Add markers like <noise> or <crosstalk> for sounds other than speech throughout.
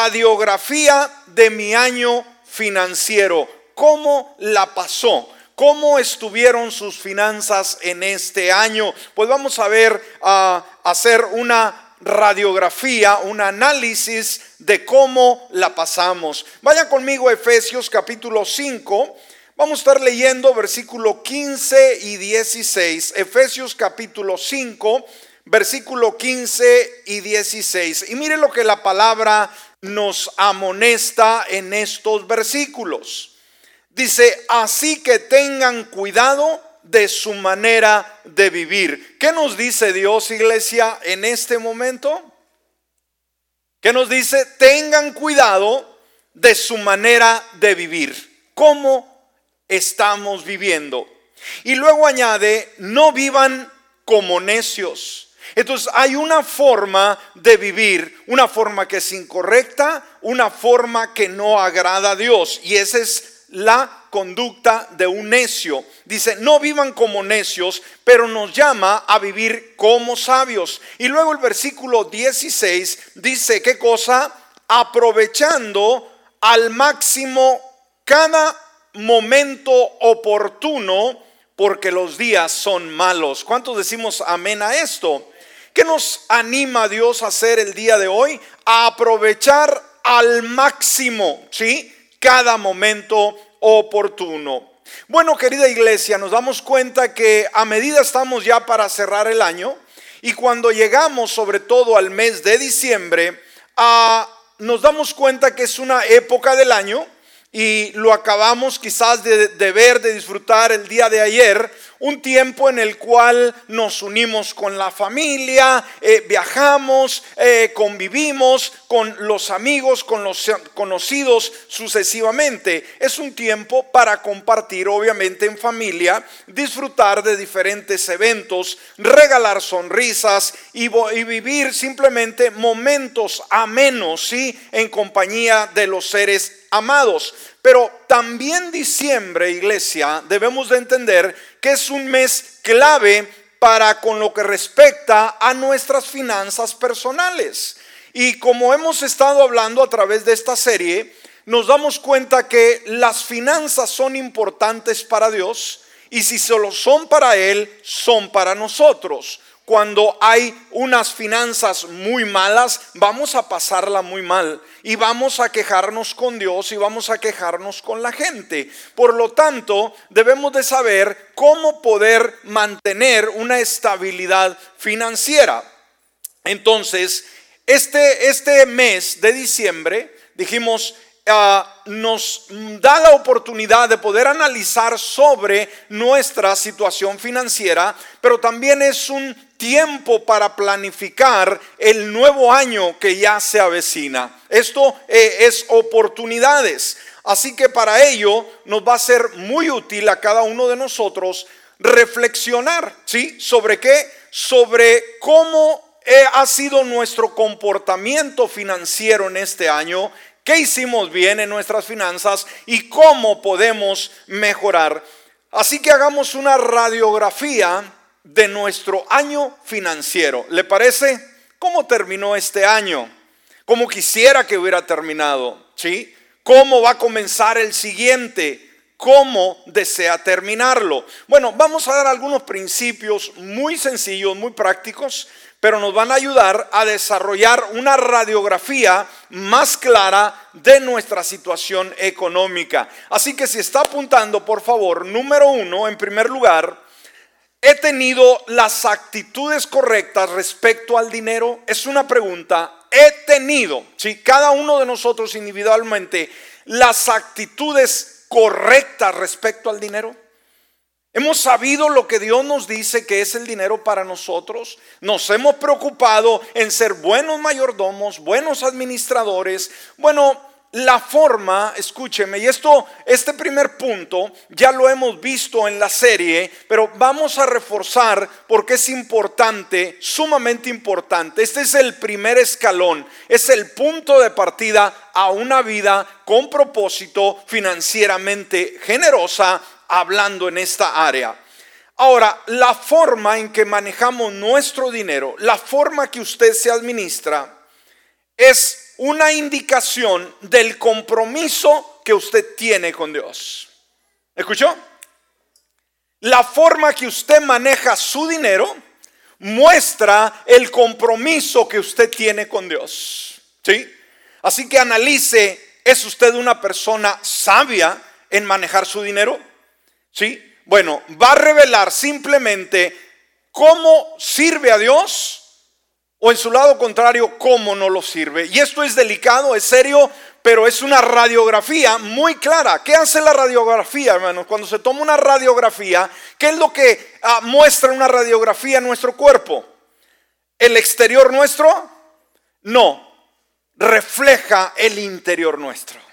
radiografía de mi año financiero. ¿Cómo la pasó? ¿Cómo estuvieron sus finanzas en este año? Pues vamos a ver, a hacer una radiografía, un análisis de cómo la pasamos. Vaya conmigo a Efesios capítulo 5. Vamos a estar leyendo versículo 15 y 16. Efesios capítulo 5, versículo 15 y 16. Y mire lo que la palabra nos amonesta en estos versículos. Dice, así que tengan cuidado de su manera de vivir. ¿Qué nos dice Dios, iglesia, en este momento? ¿Qué nos dice? Tengan cuidado de su manera de vivir. ¿Cómo estamos viviendo? Y luego añade, no vivan como necios. Entonces hay una forma de vivir, una forma que es incorrecta, una forma que no agrada a Dios. Y esa es la conducta de un necio. Dice, no vivan como necios, pero nos llama a vivir como sabios. Y luego el versículo 16 dice, ¿qué cosa? Aprovechando al máximo cada momento oportuno, porque los días son malos. ¿Cuántos decimos amén a esto? ¿Qué nos anima Dios a hacer el día de hoy? A aprovechar al máximo, ¿sí? cada momento oportuno. Bueno, querida iglesia, nos damos cuenta que a medida estamos ya para cerrar el año y cuando llegamos sobre todo al mes de diciembre, nos damos cuenta que es una época del año y lo acabamos quizás de, de, ver, de disfrutar el día de ayer, un tiempo en el cual nos unimos con la familia, eh, viajamos, eh, convivimos con los amigos, con los conocidos sucesivamente. Es un tiempo para compartir, obviamente en familia, disfrutar de diferentes eventos, regalar sonrisas y, vivir simplemente momentos amenos, ¿sí? En compañía de los seres amados. Pero también diciembre, iglesia, debemos de entender que es un mes clave para con lo que respecta a nuestras finanzas personales. Y como hemos estado hablando a través de esta serie, nos damos cuenta que las finanzas son importantes para Dios y si solo son para Él, son para nosotros cuando hay unas finanzas muy malas, vamos a pasarla muy mal y vamos a quejarnos con Dios y vamos a quejarnos con la gente. Por lo tanto, debemos de saber cómo poder mantener una estabilidad financiera. Entonces, este, este mes de diciembre, dijimos, ah, nos da la oportunidad de poder analizar sobre nuestra situación financiera, pero también es un tiempo para planificar el nuevo año que ya se avecina. Esto eh, es oportunidades. Así que para ello nos va a ser muy útil a cada uno de nosotros reflexionar, ¿sí? ¿Sobre qué? Sobre cómo eh, ha sido nuestro comportamiento financiero en este año, qué hicimos bien en nuestras finanzas y cómo podemos mejorar. Así que hagamos una radiografía de nuestro año financiero. ¿Le parece? ¿Cómo terminó este año? ¿Cómo quisiera que hubiera terminado? ¿Sí? ¿Cómo va a comenzar el siguiente? ¿Cómo desea terminarlo? Bueno, vamos a dar algunos principios muy sencillos, muy prácticos, pero nos van a ayudar a desarrollar una radiografía más clara de nuestra situación económica. Así que si está apuntando, por favor, número uno, en primer lugar, ¿He tenido las actitudes correctas respecto al dinero? Es una pregunta. He tenido, si cada uno de nosotros individualmente, las actitudes correctas respecto al dinero. Hemos sabido lo que Dios nos dice que es el dinero para nosotros. Nos hemos preocupado en ser buenos mayordomos, buenos administradores. Bueno, la forma, escúcheme, y esto, este primer punto ya lo hemos visto en la serie, pero vamos a reforzar porque es importante, sumamente importante. Este es el primer escalón, es el punto de partida a una vida con propósito financieramente generosa, hablando en esta área. Ahora, la forma en que manejamos nuestro dinero, la forma que usted se administra, es una indicación del compromiso que usted tiene con Dios. ¿Escuchó? La forma que usted maneja su dinero muestra el compromiso que usted tiene con Dios. ¿Sí? Así que analice, ¿es usted una persona sabia en manejar su dinero? ¿Sí? Bueno, va a revelar simplemente cómo sirve a Dios o en su lado contrario, cómo no lo sirve. Y esto es delicado, es serio, pero es una radiografía muy clara. ¿Qué hace la radiografía, hermanos? Cuando se toma una radiografía, ¿qué es lo que ah, muestra una radiografía en nuestro cuerpo? ¿El exterior nuestro? No, refleja el interior nuestro.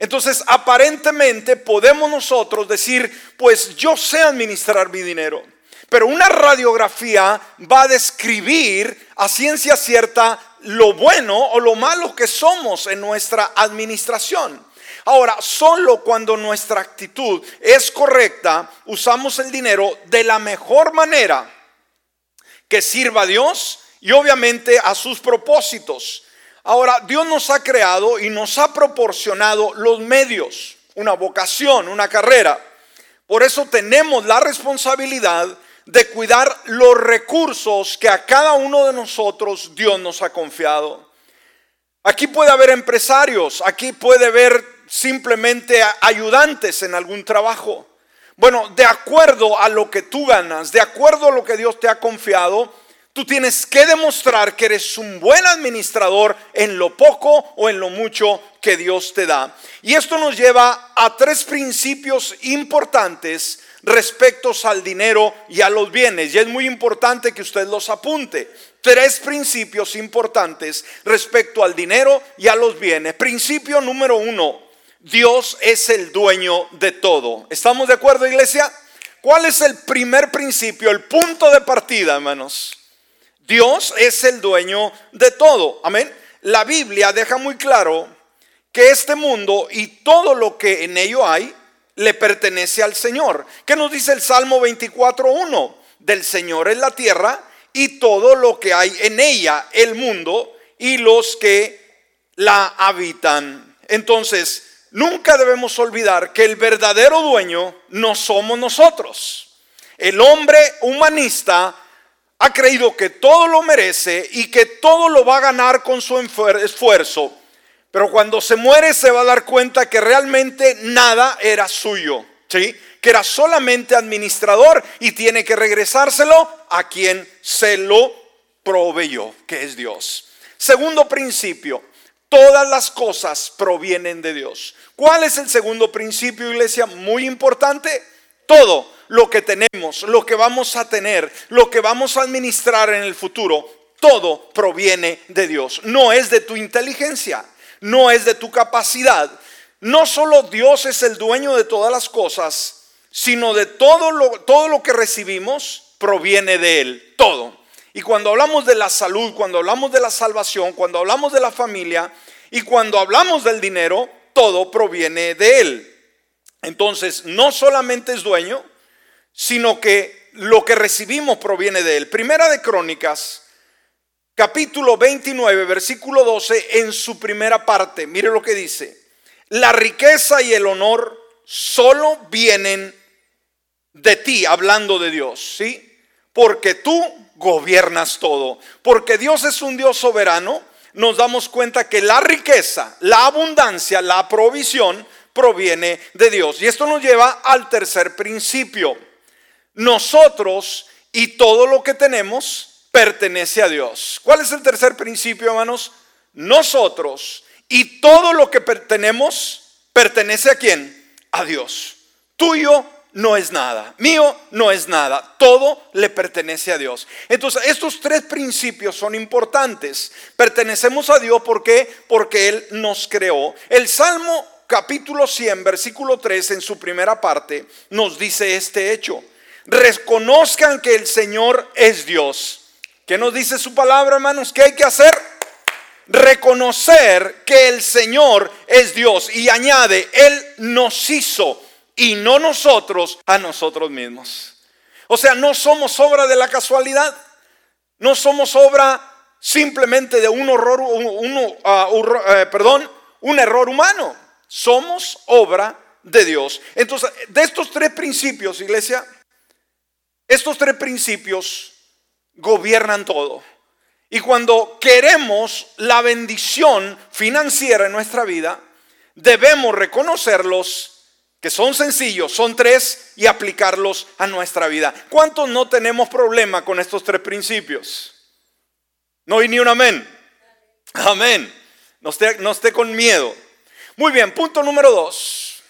Entonces, aparentemente podemos nosotros decir, pues yo sé administrar mi dinero. Pero una radiografía va a describir a ciencia cierta lo bueno o lo malo que somos en nuestra administración. Ahora, solo cuando nuestra actitud es correcta, usamos el dinero de la mejor manera que sirva a Dios y obviamente a sus propósitos. Ahora, Dios nos ha creado y nos ha proporcionado los medios, una vocación, una carrera. Por eso tenemos la responsabilidad de cuidar los recursos que a cada uno de nosotros Dios nos ha confiado. Aquí puede haber empresarios, aquí puede haber simplemente ayudantes en algún trabajo. Bueno, de acuerdo a lo que tú ganas, de acuerdo a lo que Dios te ha confiado, tú tienes que demostrar que eres un buen administrador en lo poco o en lo mucho que Dios te da. Y esto nos lleva a tres principios importantes respecto al dinero y a los bienes. Y es muy importante que usted los apunte. Tres principios importantes respecto al dinero y a los bienes. Principio número uno, Dios es el dueño de todo. ¿Estamos de acuerdo, iglesia? ¿Cuál es el primer principio, el punto de partida, hermanos? Dios es el dueño de todo. Amén. La Biblia deja muy claro que este mundo y todo lo que en ello hay le pertenece al Señor. ¿Qué nos dice el Salmo 24.1? Del Señor es la tierra y todo lo que hay en ella, el mundo y los que la habitan. Entonces, nunca debemos olvidar que el verdadero dueño no somos nosotros. El hombre humanista ha creído que todo lo merece y que todo lo va a ganar con su esfuerzo. Pero cuando se muere se va a dar cuenta que realmente nada era suyo, ¿sí? Que era solamente administrador y tiene que regresárselo a quien se lo proveyó, que es Dios. Segundo principio, todas las cosas provienen de Dios. ¿Cuál es el segundo principio, iglesia? Muy importante. Todo lo que tenemos, lo que vamos a tener, lo que vamos a administrar en el futuro, todo proviene de Dios. No es de tu inteligencia, no es de tu capacidad. No solo Dios es el dueño de todas las cosas, sino de todo lo, todo lo que recibimos proviene de Él, todo. Y cuando hablamos de la salud, cuando hablamos de la salvación, cuando hablamos de la familia y cuando hablamos del dinero, todo proviene de Él. Entonces, no solamente es dueño, sino que lo que recibimos proviene de Él. Primera de Crónicas, capítulo 29, versículo 12, en su primera parte. Mire lo que dice. La riqueza y el honor solo vienen de ti, hablando de Dios, ¿sí? Porque tú gobiernas todo. Porque Dios es un Dios soberano, nos damos cuenta que la riqueza, la abundancia, la provisión proviene de Dios. Y esto nos lleva al tercer principio. Nosotros y todo lo que tenemos pertenece a Dios. ¿Cuál es el tercer principio, hermanos? Nosotros y todo lo que tenemos pertenece a quién? A Dios. Tuyo no es nada, mío no es nada, todo le pertenece a Dios. Entonces, estos tres principios son importantes. Pertenecemos a Dios porque porque él nos creó. El Salmo capítulo 100, versículo 3 en su primera parte nos dice este hecho. Reconozcan que el Señor es Dios ¿Qué nos dice su palabra, hermanos? ¿Qué hay que hacer? Reconocer que el Señor es Dios y añade, Él nos hizo y no nosotros a nosotros mismos. O sea, no somos obra de la casualidad, no somos obra simplemente de un horror, ah, eh, perdón, un error humano. Somos obra de Dios. Entonces, de estos tres principios, iglesia, estos tres principios gobiernan todo. Y cuando queremos la bendición financiera en nuestra vida, debemos reconocerlos que son sencillos, son tres, y aplicarlos a nuestra vida. ¿Cuántos no tenemos problema con estos tres principios? No hay ni un amén. Amén. No esté, no esté con miedo. Muy bien, punto número dos.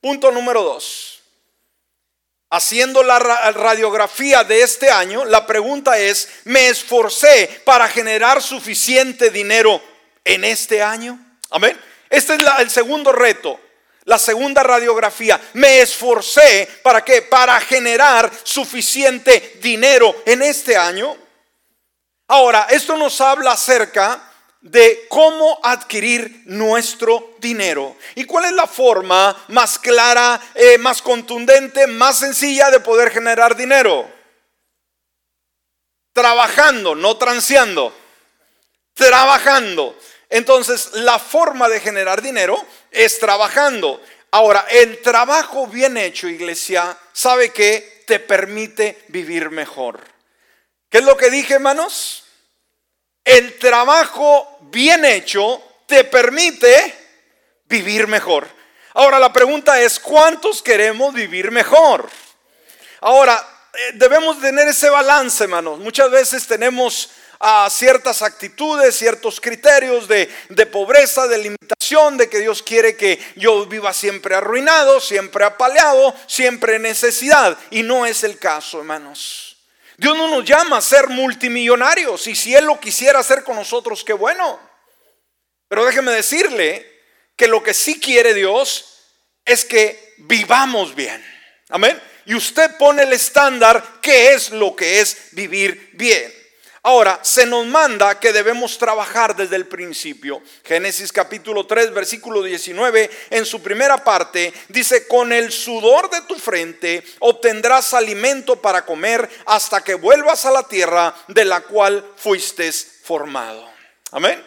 Punto número dos. Haciendo la radiografía de este año, la pregunta es, ¿me esforcé para generar suficiente dinero en este año? Amén. Este es el segundo reto. La segunda radiografía, me esforcé para qué? Para generar suficiente dinero en este año. Ahora, esto nos habla acerca de cómo adquirir nuestro dinero. ¿Y cuál es la forma más clara, eh, más contundente, más sencilla de poder generar dinero? Trabajando, no transeando. Trabajando. Entonces, la forma de generar dinero es trabajando. Ahora, el trabajo bien hecho, iglesia, ¿sabe que Te permite vivir mejor. ¿Qué es lo que dije, hermanos? El trabajo bien hecho te permite vivir mejor. Ahora, la pregunta es, ¿cuántos queremos vivir mejor? Ahora, eh, debemos tener ese balance, hermanos. Muchas veces tenemos a ciertas actitudes, ciertos criterios de, de, pobreza, de limitación, de que Dios quiere que yo viva siempre arruinado, siempre apaleado, siempre en necesidad. Y no es el caso, hermanos. Dios no nos llama a ser multimillonarios y si Él lo quisiera hacer con nosotros, qué bueno. Pero déjeme decirle que lo que sí quiere Dios es que vivamos bien. Amén. Y usted pone el estándar, ¿qué es lo que es vivir bien? Ahora, se nos manda que debemos trabajar desde el principio. Génesis capítulo 3, versículo 19, en su primera parte, dice, con el sudor de tu frente obtendrás alimento para comer hasta que vuelvas a la tierra de la cual fuiste formado. Amén.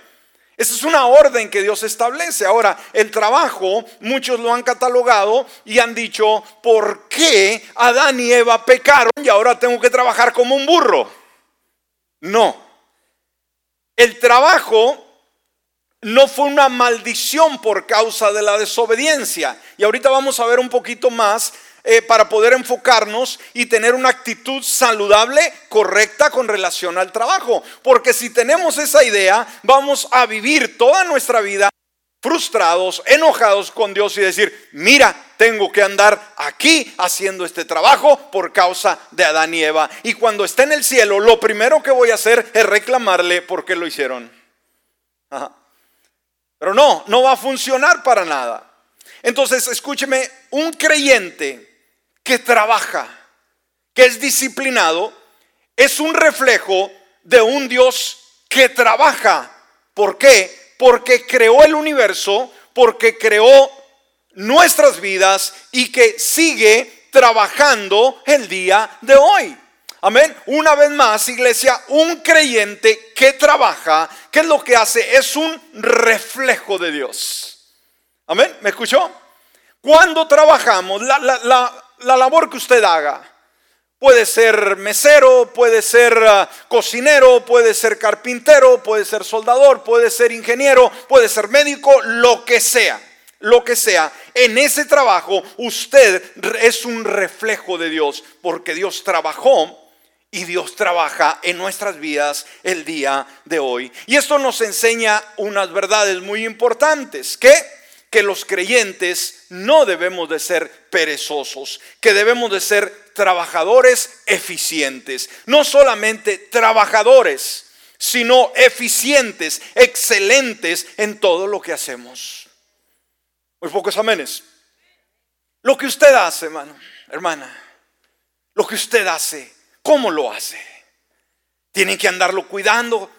Esa es una orden que Dios establece. Ahora, el trabajo, muchos lo han catalogado y han dicho, ¿por qué Adán y Eva pecaron y ahora tengo que trabajar como un burro? No. El trabajo no fue una maldición por causa de la desobediencia. Y ahorita vamos a ver un poquito más eh, para poder enfocarnos y tener una actitud saludable, correcta con relación al trabajo. Porque si tenemos esa idea, vamos a vivir toda nuestra vida frustrados, enojados con Dios y decir, mira, tengo que andar aquí haciendo este trabajo por causa de Adán y Eva. Y cuando esté en el cielo, lo primero que voy a hacer es reclamarle por qué lo hicieron. Pero no, no va a funcionar para nada. Entonces, escúcheme, un creyente que trabaja, que es disciplinado, es un reflejo de un Dios que trabaja. ¿Por qué? Porque creó el universo, porque creó nuestras vidas y que sigue trabajando el día de hoy. Amén. Una vez más, iglesia, un creyente que trabaja, ¿qué es lo que hace? Es un reflejo de Dios. Amén. ¿Me escuchó? Cuando trabajamos, la, la labor que usted haga, Puede ser mesero, puede ser ah, cocinero, puede ser carpintero, puede ser soldador, puede ser ingeniero, puede ser médico, lo que sea lo que sea, en ese trabajo usted es un reflejo de Dios, porque Dios trabajó y Dios trabaja en nuestras vidas el día de hoy. Y esto nos enseña unas verdades muy importantes, que que los creyentes no debemos de ser perezosos, que debemos de ser trabajadores eficientes, no solamente trabajadores, sino eficientes, excelentes en todo lo que hacemos. Muy pocos amenes. Lo que usted hace, hermano, hermana, lo que usted hace, ¿cómo lo hace? Tienen que andarlo cuidando,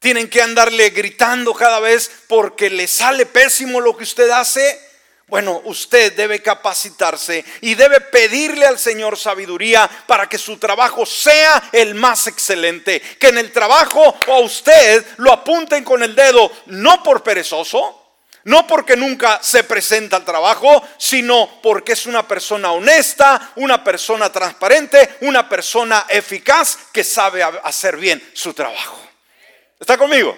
tienen que andarle gritando cada vez porque le sale pésimo lo que usted hace. Bueno, usted debe capacitarse y debe pedirle al Señor sabiduría para que su trabajo sea el más excelente. Que en el trabajo a usted lo apunten con el dedo, no por perezoso, no porque nunca se presenta al trabajo, sino porque es una persona honesta, una persona transparente, una persona eficaz que sabe hacer bien su trabajo. ¿Está conmigo?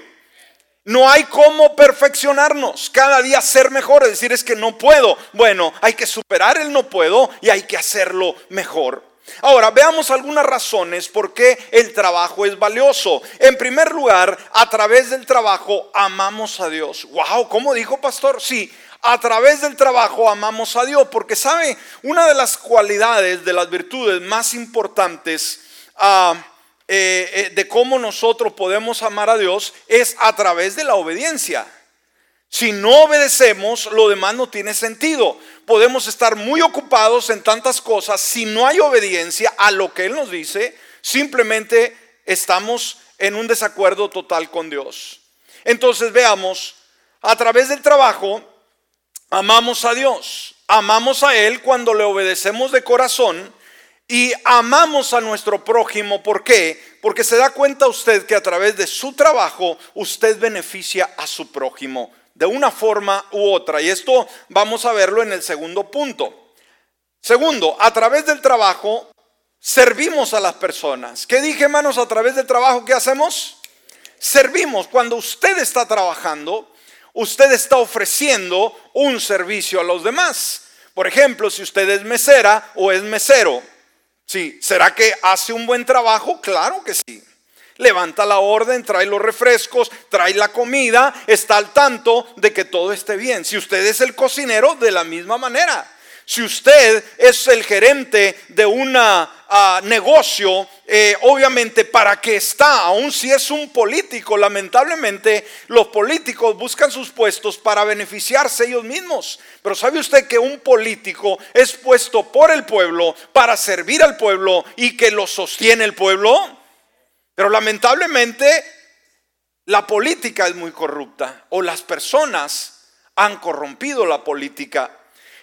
No hay cómo perfeccionarnos, cada día ser mejor, es decir, es que no puedo. Bueno, hay que superar el no puedo y hay que hacerlo mejor. Ahora, veamos algunas razones por qué el trabajo es valioso. En primer lugar, a través del trabajo amamos a Dios. Wow, ¿cómo dijo pastor? Sí, a través del trabajo amamos a Dios, porque sabe, una de las cualidades, de las virtudes más importantes, ah, eh, eh, de cómo nosotros podemos amar a Dios es a través de la obediencia. Si no obedecemos, lo demás no tiene sentido. Podemos estar muy ocupados en tantas cosas. Si no hay obediencia a lo que Él nos dice, simplemente estamos en un desacuerdo total con Dios. Entonces veamos, a través del trabajo, amamos a Dios. Amamos a Él cuando le obedecemos de corazón y amamos a nuestro prójimo. ¿Por qué? Porque se da cuenta usted que a través de su trabajo usted beneficia a su prójimo de una forma u otra. Y esto vamos a verlo en el segundo punto. Segundo, a través del trabajo servimos a las personas. ¿Qué dije, hermanos? A través del trabajo, ¿qué hacemos? Servimos. Cuando usted está trabajando, usted está ofreciendo un servicio a los demás. Por ejemplo, si usted es mesera o es mesero, Sí, ¿será que hace un buen trabajo? Claro que sí. Levanta la orden, trae los refrescos, trae la comida, está al tanto de que todo esté bien. Si usted es el cocinero, de la misma manera. Si usted es el gerente de un ah, negocio, eh, obviamente para qué está, aun si es un político, lamentablemente los políticos buscan sus puestos para beneficiarse ellos mismos. Pero ¿sabe usted que un político es puesto por el pueblo para servir al pueblo y que lo sostiene el pueblo? Pero lamentablemente la política es muy corrupta o las personas han corrompido la política.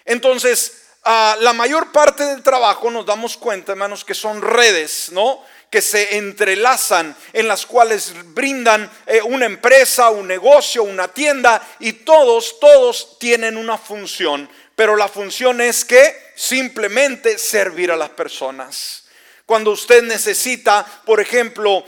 Entonces, la mayor parte del trabajo nos damos cuenta, hermanos, que son redes, ¿no? Que se entrelazan, en las cuales brindan eh, una empresa, un negocio, una tienda, y todos, todos tienen una función. Pero la función es que simplemente servir a las personas. Cuando usted necesita, por ejemplo,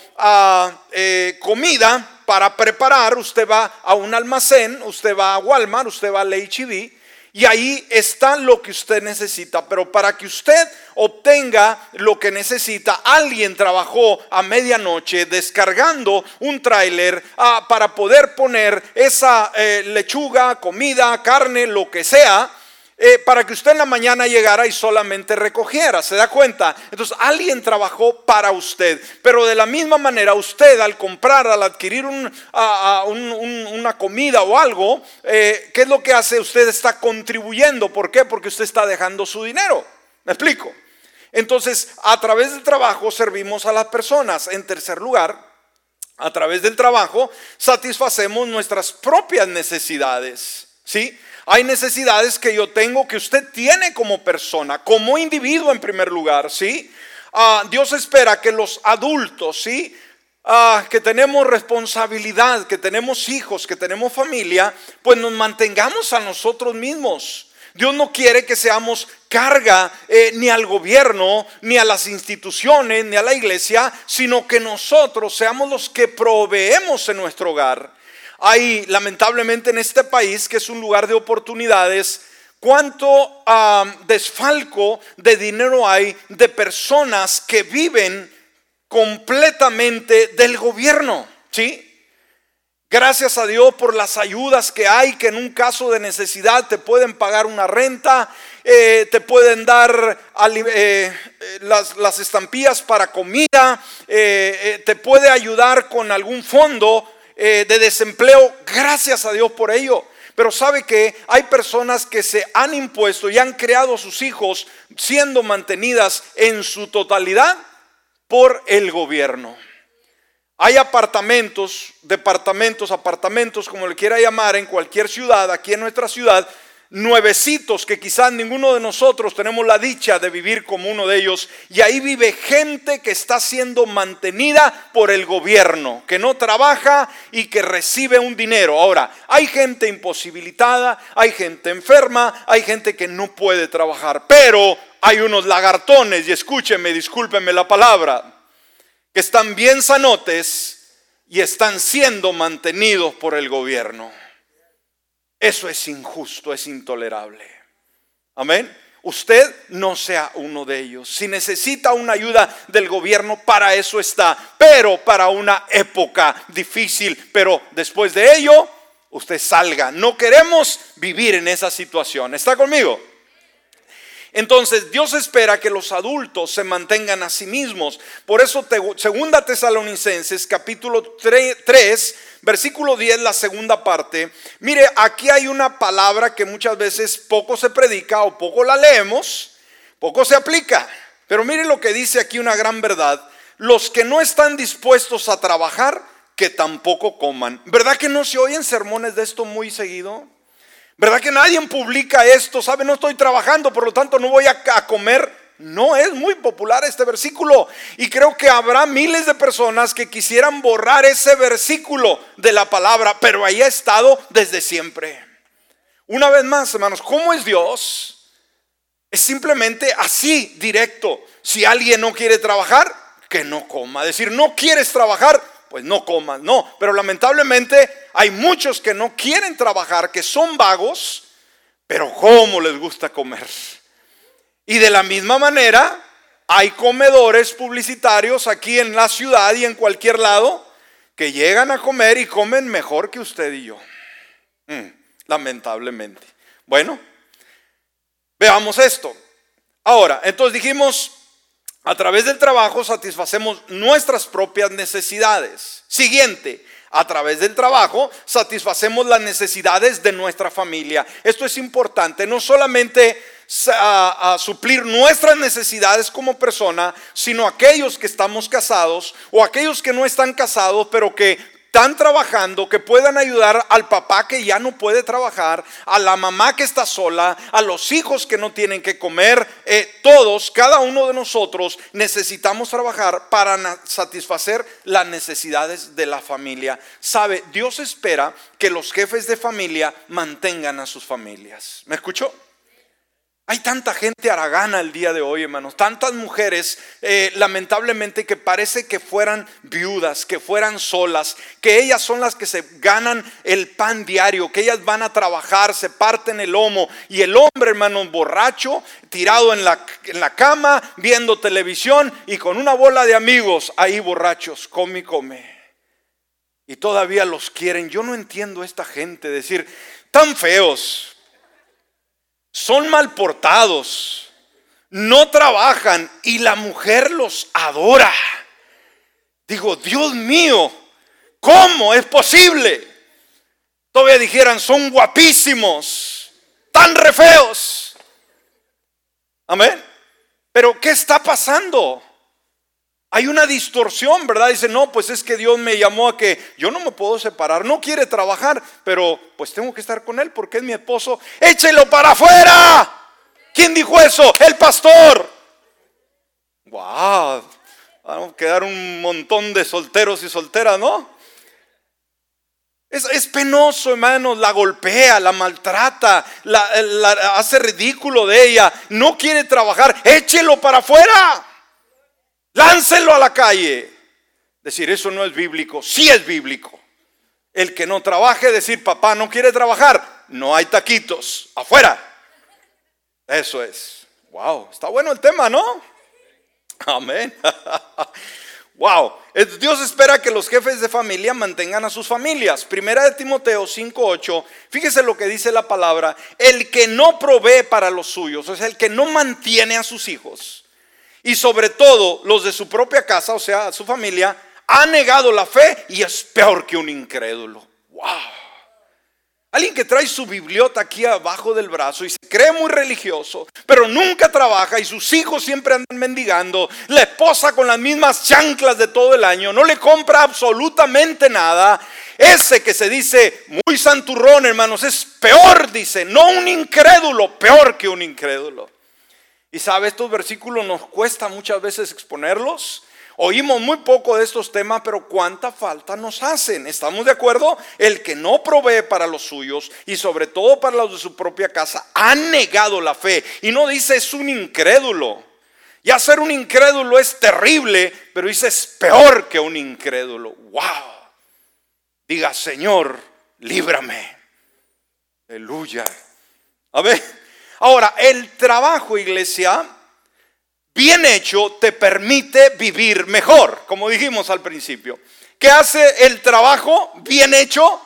eh, comida para preparar, usted va a un almacén, usted va a Walmart, usted va a HEB y ahí está lo que usted necesita. Pero para que usted obtenga lo que necesita, alguien trabajó a medianoche descargando un tráiler ah, para poder poner esa eh, lechuga, comida, carne, lo que sea eh, para que usted en la mañana llegara y solamente recogiera. ¿Se da cuenta? Entonces alguien trabajó para usted. Pero de la misma manera usted al comprar, al adquirir una comida o algo, eh, ¿qué es lo que hace? Usted está contribuyendo. ¿Por qué? Porque usted está dejando su dinero. ¿Me explico? Entonces, a través del trabajo servimos a las personas. En tercer lugar, a través del trabajo satisfacemos nuestras propias necesidades. ¿Sí? Hay necesidades que yo tengo, que usted tiene como persona, como individuo en primer lugar, ¿sí? Ah, Dios espera que los adultos, ¿sí? Ah, que tenemos responsabilidad, que tenemos hijos, que tenemos familia, pues nos mantengamos a nosotros mismos. Dios no quiere que seamos carga eh, ni al gobierno, ni a las instituciones, ni a la iglesia, sino que nosotros seamos los que proveemos en nuestro hogar. Hay lamentablemente en este país, que es un lugar de oportunidades, cuánto desfalco de dinero hay de personas que viven completamente del gobierno. ¿Sí? Gracias a Dios por las ayudas que hay, que en un caso de necesidad te pueden pagar una renta, eh, te pueden dar eh, las, estampillas para comida, eh, te puede ayudar con algún fondo, eh, de desempleo, gracias a Dios por ello. Pero sabe que hay personas que se han impuesto y han creado a sus hijos siendo mantenidas en su totalidad por el gobierno. Hay apartamentos, departamentos, apartamentos, como le quiera llamar, en cualquier ciudad, aquí en nuestra ciudad, nuevecitos que quizás ninguno de nosotros tenemos la dicha de vivir como uno de ellos. Y ahí vive gente que está siendo mantenida por el gobierno, que no trabaja y que recibe un dinero. Ahora, hay gente imposibilitada, hay gente enferma, hay gente que no puede trabajar, pero hay unos lagartones, y escúcheme, discúlpeme la palabra, que están bien sanotes y están siendo mantenidos por el gobierno. Eso es injusto, es intolerable. Amén. Usted no sea uno de ellos. Si necesita una ayuda del gobierno, para eso está. Pero para una época difícil. Pero después de ello, usted salga. No queremos vivir en esa situación. ¿Está conmigo? Entonces Dios espera que los adultos se mantengan a sí mismos. Por eso segunda Tesalonicenses capítulo 3, versículo 10, la segunda parte. Mire, aquí hay una palabra que muchas veces poco se predica o poco la leemos, poco se aplica. Pero mire lo que dice aquí una gran verdad. Los que no están dispuestos a trabajar, que tampoco coman. ¿Verdad que no se oyen sermones de esto muy seguido? ¿Verdad que nadie publica esto? ¿Sabe? No estoy trabajando, por lo tanto no voy a, comer. No es muy popular este versículo. Y creo que habrá miles de personas que quisieran borrar ese versículo de la palabra, pero ahí ha estado desde siempre. Una vez más, hermanos, ¿cómo es Dios? Es simplemente así, directo. Si alguien no quiere trabajar, que no coma. Decir, no quieres trabajar, pues no coman, no. Pero lamentablemente hay muchos que no quieren trabajar, que son vagos, pero cómo les gusta comer. Y de la misma manera, hay comedores publicitarios aquí en la ciudad y en cualquier lado que llegan a comer y comen mejor que usted y yo. Mm, lamentablemente. Bueno, veamos esto. Ahora, entonces dijimos, a través del trabajo satisfacemos nuestras propias necesidades. Siguiente, a través del trabajo satisfacemos las necesidades de nuestra familia. Esto es importante, no solamente a, suplir nuestras necesidades como persona, sino aquellos que estamos casados o aquellos que no están casados, pero que están trabajando, que puedan ayudar al papá que ya no puede trabajar, a la mamá que está sola, a los hijos que no tienen que comer. Eh, todos, cada uno de nosotros necesitamos trabajar para satisfacer las necesidades de la familia. Sabe, Dios espera que los jefes de familia mantengan a sus familias. ¿Me escuchó? Hay tanta gente aragana el día de hoy, hermanos, tantas mujeres, eh, lamentablemente, que parece que fueran viudas, que fueran solas, que ellas son las que se ganan el pan diario, que ellas van a trabajar, se parten el lomo, y el hombre, hermano, borracho, tirado en la, en la cama, viendo televisión y con una bola de amigos ahí borrachos, come y come. Y todavía los quieren. Yo no entiendo a esta gente decir, tan feos, son mal portados, no trabajan y la mujer los adora. Digo, Dios mío, ¿cómo es posible? Todavía dijeran, son guapísimos, tan re feos. Amén. Pero ¿qué está pasando? Hay una distorsión, ¿verdad? Dice, no, pues es que Dios me llamó a que yo no me puedo separar, no quiere trabajar, pero pues tengo que estar con él porque es mi esposo. Échelo para afuera. ¿Quién dijo eso? El pastor. Wow, vamos a quedar un montón de solteros y solteras, ¿no? Es, es penoso, hermanos, la golpea, la maltrata, la, la hace ridículo de ella, no quiere trabajar, échelo para afuera. Láncelo a la calle. Decir, eso no es bíblico. Sí es bíblico. El que no trabaje, decir, papá no quiere trabajar, no hay taquitos. Afuera. Eso es. Wow, está bueno el tema, ¿no? Amén. <laughs> Wow, Dios espera que los jefes de familia mantengan a sus familias. Primera de Timoteo 5:8. Fíjese lo que dice la palabra, el que no provee para los suyos, es el que no mantiene a sus hijos y sobre todo los de su propia casa, o sea, su familia, ha negado la fe y es peor que un incrédulo. ¡Wow! Alguien que trae su bibliota aquí abajo del brazo y se cree muy religioso, pero nunca trabaja y sus hijos siempre andan mendigando, la esposa con las mismas chanclas de todo el año, no le compra absolutamente nada. Ese que se dice muy santurrón, hermanos, es peor, dice, no un incrédulo, peor que un incrédulo. Y sabe, estos versículos nos cuesta muchas veces exponerlos Oímos muy poco de estos temas, pero cuánta falta nos hacen. ¿Estamos de acuerdo? El que no provee para los suyos y sobre todo para los de su propia casa ha negado la fe. Y no dice es un incrédulo. Y ser un incrédulo es terrible, pero dice es peor que un incrédulo. ¡Wow! Diga, Señor, líbrame. Aleluya. A ver, ahora, el trabajo, iglesia, bien hecho te permite vivir mejor, como dijimos al principio. ¿Qué hace el trabajo bien hecho?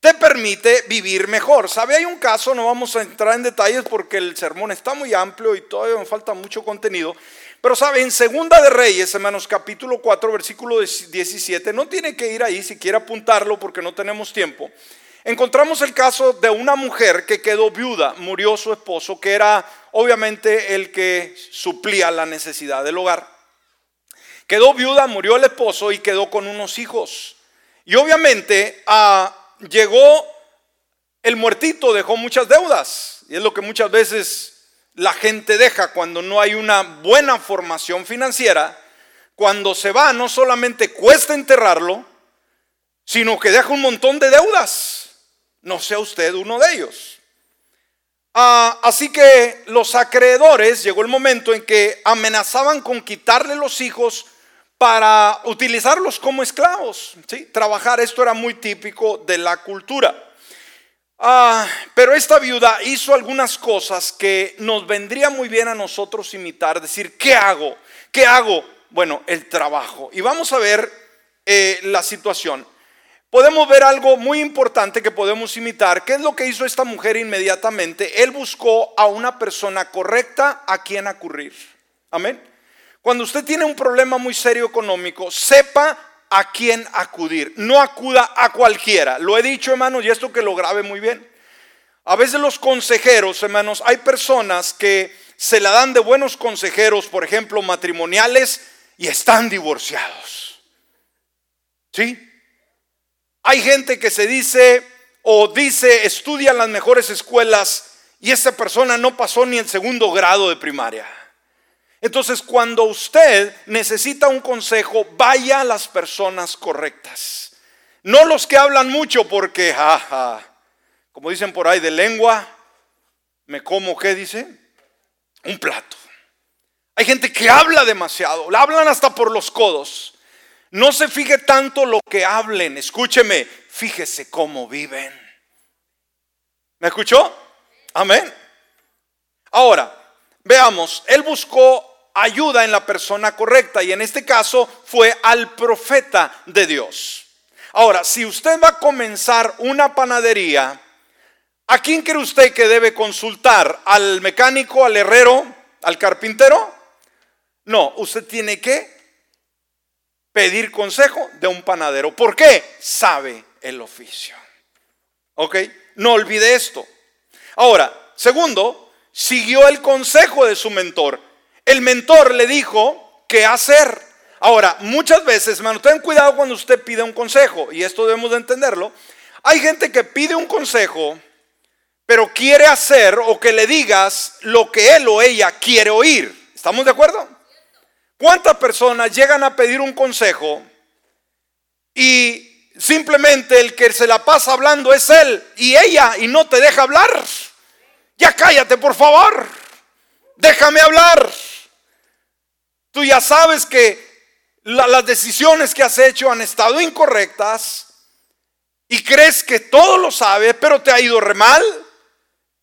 Te permite vivir mejor. ¿Sabe? Hay un caso, no vamos a entrar en detalles porque el sermón está muy amplio y todavía me falta mucho contenido. Pero sabe, en Segunda de Reyes, hermanos, capítulo 4, versículo 17, no tiene que ir ahí si quiere apuntarlo porque no tenemos tiempo. Encontramos el caso de una mujer que quedó viuda, murió su esposo, que era obviamente el que suplía la necesidad del hogar. Quedó viuda, murió el esposo y quedó con unos hijos. Y obviamente ah, llegó el muertito, dejó muchas deudas. Y es lo que muchas veces la gente deja cuando no hay una buena formación financiera. Cuando se va, no solamente cuesta enterrarlo, sino que deja un montón de deudas no sea usted uno de ellos. Ah, así que los acreedores llegó el momento en que amenazaban con quitarle los hijos para utilizarlos como esclavos. ¿sí? Trabajar, esto era muy típico de la cultura. Ah, pero esta viuda hizo algunas cosas que nos vendría muy bien a nosotros imitar, decir, ¿qué hago? ¿Qué hago? Bueno, el trabajo. Y vamos a ver eh, la situación podemos ver algo muy importante que podemos imitar. ¿Qué es lo que hizo esta mujer inmediatamente? Él buscó a una persona correcta a quien acudir. Amén. Cuando usted tiene un problema muy serio económico, sepa a quién acudir. No acuda a cualquiera. Lo he dicho, hermanos, y esto que lo grabe muy bien. A veces los consejeros, hermanos, hay personas que se la dan de buenos consejeros, por ejemplo, matrimoniales, y están divorciados. ¿Sí? Hay gente que se dice o dice estudia en las mejores escuelas y esa persona no pasó ni el segundo grado de primaria. Entonces, cuando usted necesita un consejo, vaya a las personas correctas. No los que hablan mucho porque, jaja, como dicen por ahí, de lengua, me como, ¿qué dice? Un plato. Hay gente que habla demasiado, la hablan hasta por los codos. No se fije tanto lo que hablen, escúcheme, fíjese cómo viven. ¿Me escuchó? Amén. Ahora, veamos, él buscó ayuda en la persona correcta y en este caso fue al profeta de Dios. Ahora, si usted va a comenzar una panadería, ¿a quién cree usted que debe consultar? ¿Al mecánico, al herrero, al carpintero? No, usted tiene que pedir consejo de un panadero. ¿Por qué? Sabe el oficio. ¿Ok? No olvide esto. Ahora, segundo, siguió el consejo de su mentor. El mentor le dijo qué hacer. Ahora, muchas veces, hermano, ten cuidado cuando usted pide un consejo, y esto debemos de entenderlo. Hay gente que pide un consejo, pero quiere hacer o que le digas lo que él o ella quiere oír. ¿Estamos de acuerdo? ¿Cuántas personas llegan a pedir un consejo y simplemente el que se la pasa hablando es él y ella y no te deja hablar? Ya cállate, por favor. Déjame hablar. Tú ya sabes que las decisiones que has hecho han estado incorrectas y crees que todo lo sabes, pero te ha ido re mal.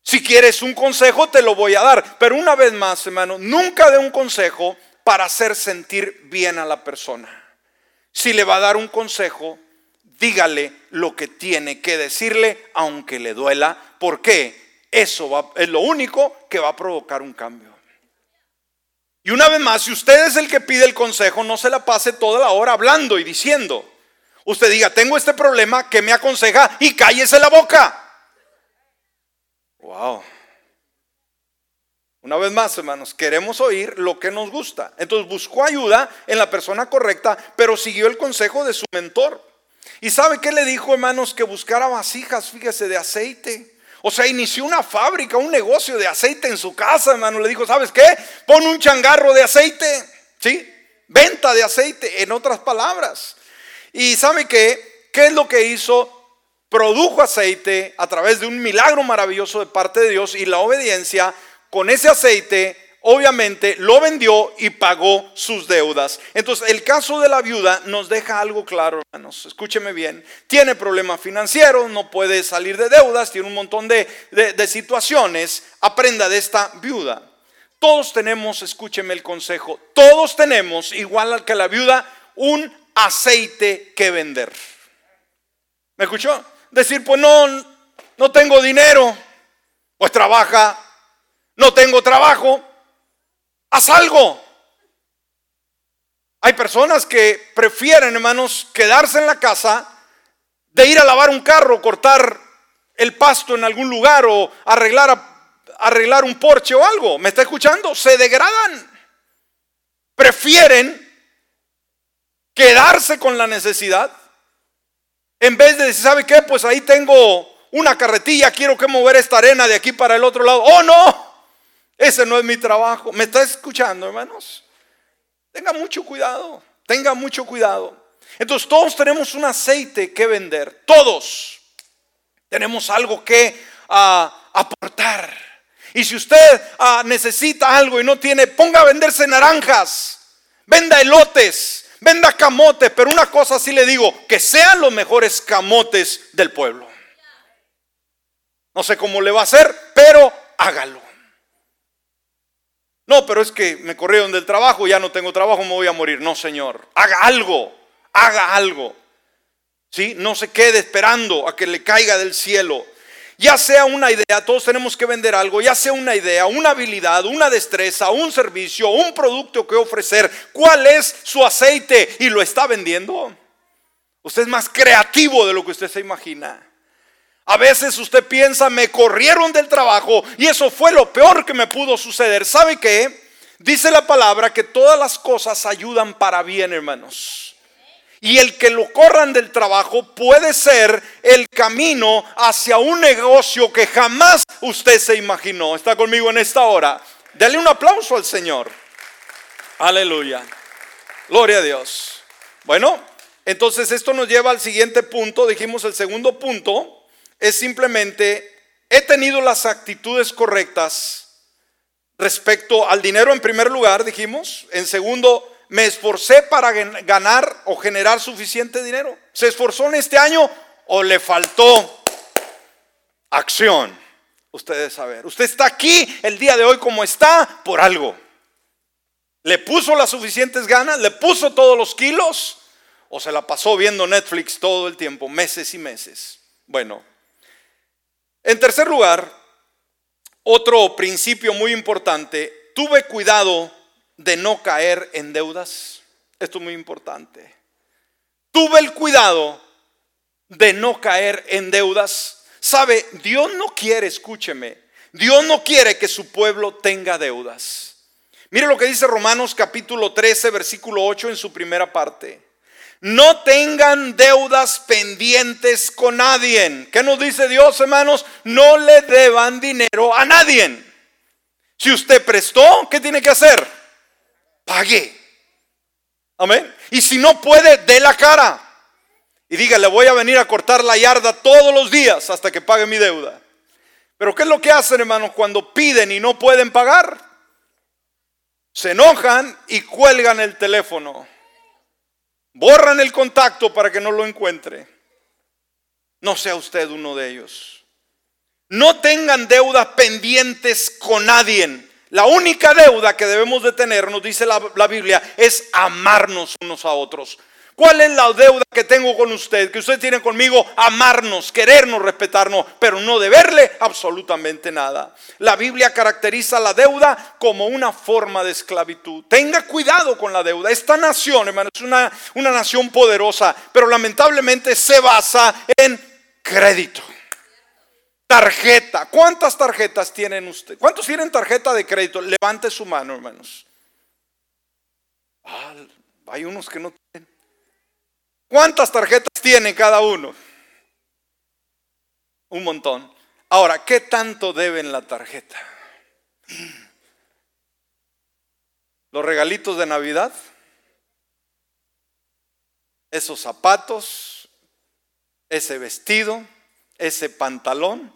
Si quieres un consejo, te lo voy a dar. Pero una vez más, hermano, nunca dé un consejo para hacer sentir bien a la persona. Si le va a dar un consejo, dígale lo que tiene que decirle, aunque le duela. ¿Por qué? Eso es lo único que va a provocar un cambio. Y una vez más, si usted es el que pide el consejo, no se la pase toda la hora hablando y diciendo. Usted diga, tengo este problema, que me aconseja? Y cállese la boca. Wow. Una vez más, hermanos, queremos oír lo que nos gusta. Entonces buscó ayuda en la persona correcta, pero siguió el consejo de su mentor. ¿Y sabe qué le dijo, hermanos? Que buscara vasijas, fíjese, de aceite. O sea, inició una fábrica, un negocio de aceite en su casa, hermano. Le dijo, ¿sabes qué? Pon un changarro de aceite. ¿Sí? Venta de aceite, en otras palabras. ¿Y sabe qué? ¿Qué es lo que hizo? Produjo aceite a través de un milagro maravilloso de parte de Dios y la obediencia con ese aceite, obviamente lo vendió y pagó sus deudas. Entonces, el caso de la viuda nos deja algo claro, hermanos. Escúcheme bien. Tiene problemas financieros, no puede salir de deudas, tiene un montón de, de situaciones. Aprenda de esta viuda. Todos tenemos, escúcheme el consejo, todos tenemos, igual que la viuda, un aceite que vender. ¿Me escuchó? Decir, pues no, no tengo dinero. Pues trabaja no tengo trabajo, haz algo. Hay personas que prefieren, hermanos, quedarse en la casa de ir a lavar un carro, cortar el pasto en algún lugar o arreglar, arreglar un porche o algo. ¿Me está escuchando? Se degradan. Prefieren quedarse con la necesidad en vez de decir, ¿sabe qué? Pues ahí tengo una carretilla, quiero que mover esta arena de aquí para el otro lado. Oh, no. Ese no es mi trabajo. ¿Me está escuchando, hermanos? Tenga mucho cuidado, tenga mucho cuidado. Entonces todos tenemos un aceite que vender, todos tenemos algo que ah, aportar. Y si usted ah, necesita algo y no tiene, ponga a venderse naranjas, venda elotes, venda camotes, pero una cosa sí le digo, que sean los mejores camotes del pueblo. No sé cómo le va a hacer, pero hágalo. No, pero es que me corrieron del trabajo, ya no tengo trabajo, me voy a morir. No, Señor, haga algo, haga algo. ¿Sí? No se quede esperando a que le caiga del cielo. Ya sea una idea, todos tenemos que vender algo, ya sea una idea, una habilidad, una destreza, un servicio, un producto que ofrecer. ¿Cuál es su aceite? Y lo está vendiendo. Usted es más creativo de lo que usted se imagina. A veces usted piensa, me corrieron del trabajo y eso fue lo peor que me pudo suceder. ¿Sabe qué? Dice la palabra que todas las cosas ayudan para bien, hermanos. Y el que lo corran del trabajo puede ser el camino hacia un negocio que jamás usted se imaginó. ¿Está conmigo en esta hora? Dale un aplauso al Señor. Aleluya. Gloria a Dios. Bueno, entonces esto nos lleva al siguiente punto. Dijimos el segundo punto es simplemente, he tenido las actitudes correctas respecto al dinero en primer lugar, dijimos. En segundo, me esforcé para ganar o generar suficiente dinero. ¿Se esforzó en este año o le faltó acción? Ustedes saber. Usted está aquí el día de hoy como está por algo. ¿Le puso las suficientes ganas? ¿Le puso todos los kilos? ¿O se la pasó viendo Netflix todo el tiempo, meses y meses? Bueno, en tercer lugar, otro principio muy importante, tuve cuidado de no caer en deudas. Esto es muy importante. Tuve el cuidado de no caer en deudas. Sabe, Dios no quiere, escúcheme, Dios no quiere que su pueblo tenga deudas. Mire lo que dice Romanos capítulo 13, versículo 8 en su primera parte. No tengan deudas pendientes con nadie. ¿Qué nos dice Dios, hermanos? No le deban dinero a nadie. Si usted prestó, ¿qué tiene que hacer? Pague. Amén. Y si no puede, dé la cara. Y diga, le voy a venir a cortar la yarda todos los días hasta que pague mi deuda. Pero ¿qué es lo que hacen, hermanos, cuando piden y no pueden pagar? Se enojan y cuelgan el teléfono. Borran el contacto para que no lo encuentre. No sea usted uno de ellos. No tengan deudas pendientes con nadie. La única deuda que debemos de tener, nos dice la, la Biblia, es amarnos unos a otros. ¿Cuál es la deuda que tengo con usted? Que usted tiene conmigo, amarnos, querernos, respetarnos, pero no deberle absolutamente nada. La Biblia caracteriza la deuda como una forma de esclavitud. Tenga cuidado con la deuda. Esta nación, hermano, es una, una nación poderosa, pero lamentablemente se basa en crédito Tarjeta. ¿Cuántas tarjetas tienen ustedes? ¿Cuántos tienen tarjeta de crédito? Levante su mano, hermanos. Ah, hay unos que no tienen. ¿Cuántas tarjetas tiene cada uno? Un montón. Ahora, ¿qué tanto deben la tarjeta? Los regalitos de Navidad, esos zapatos, ese vestido, ese pantalón,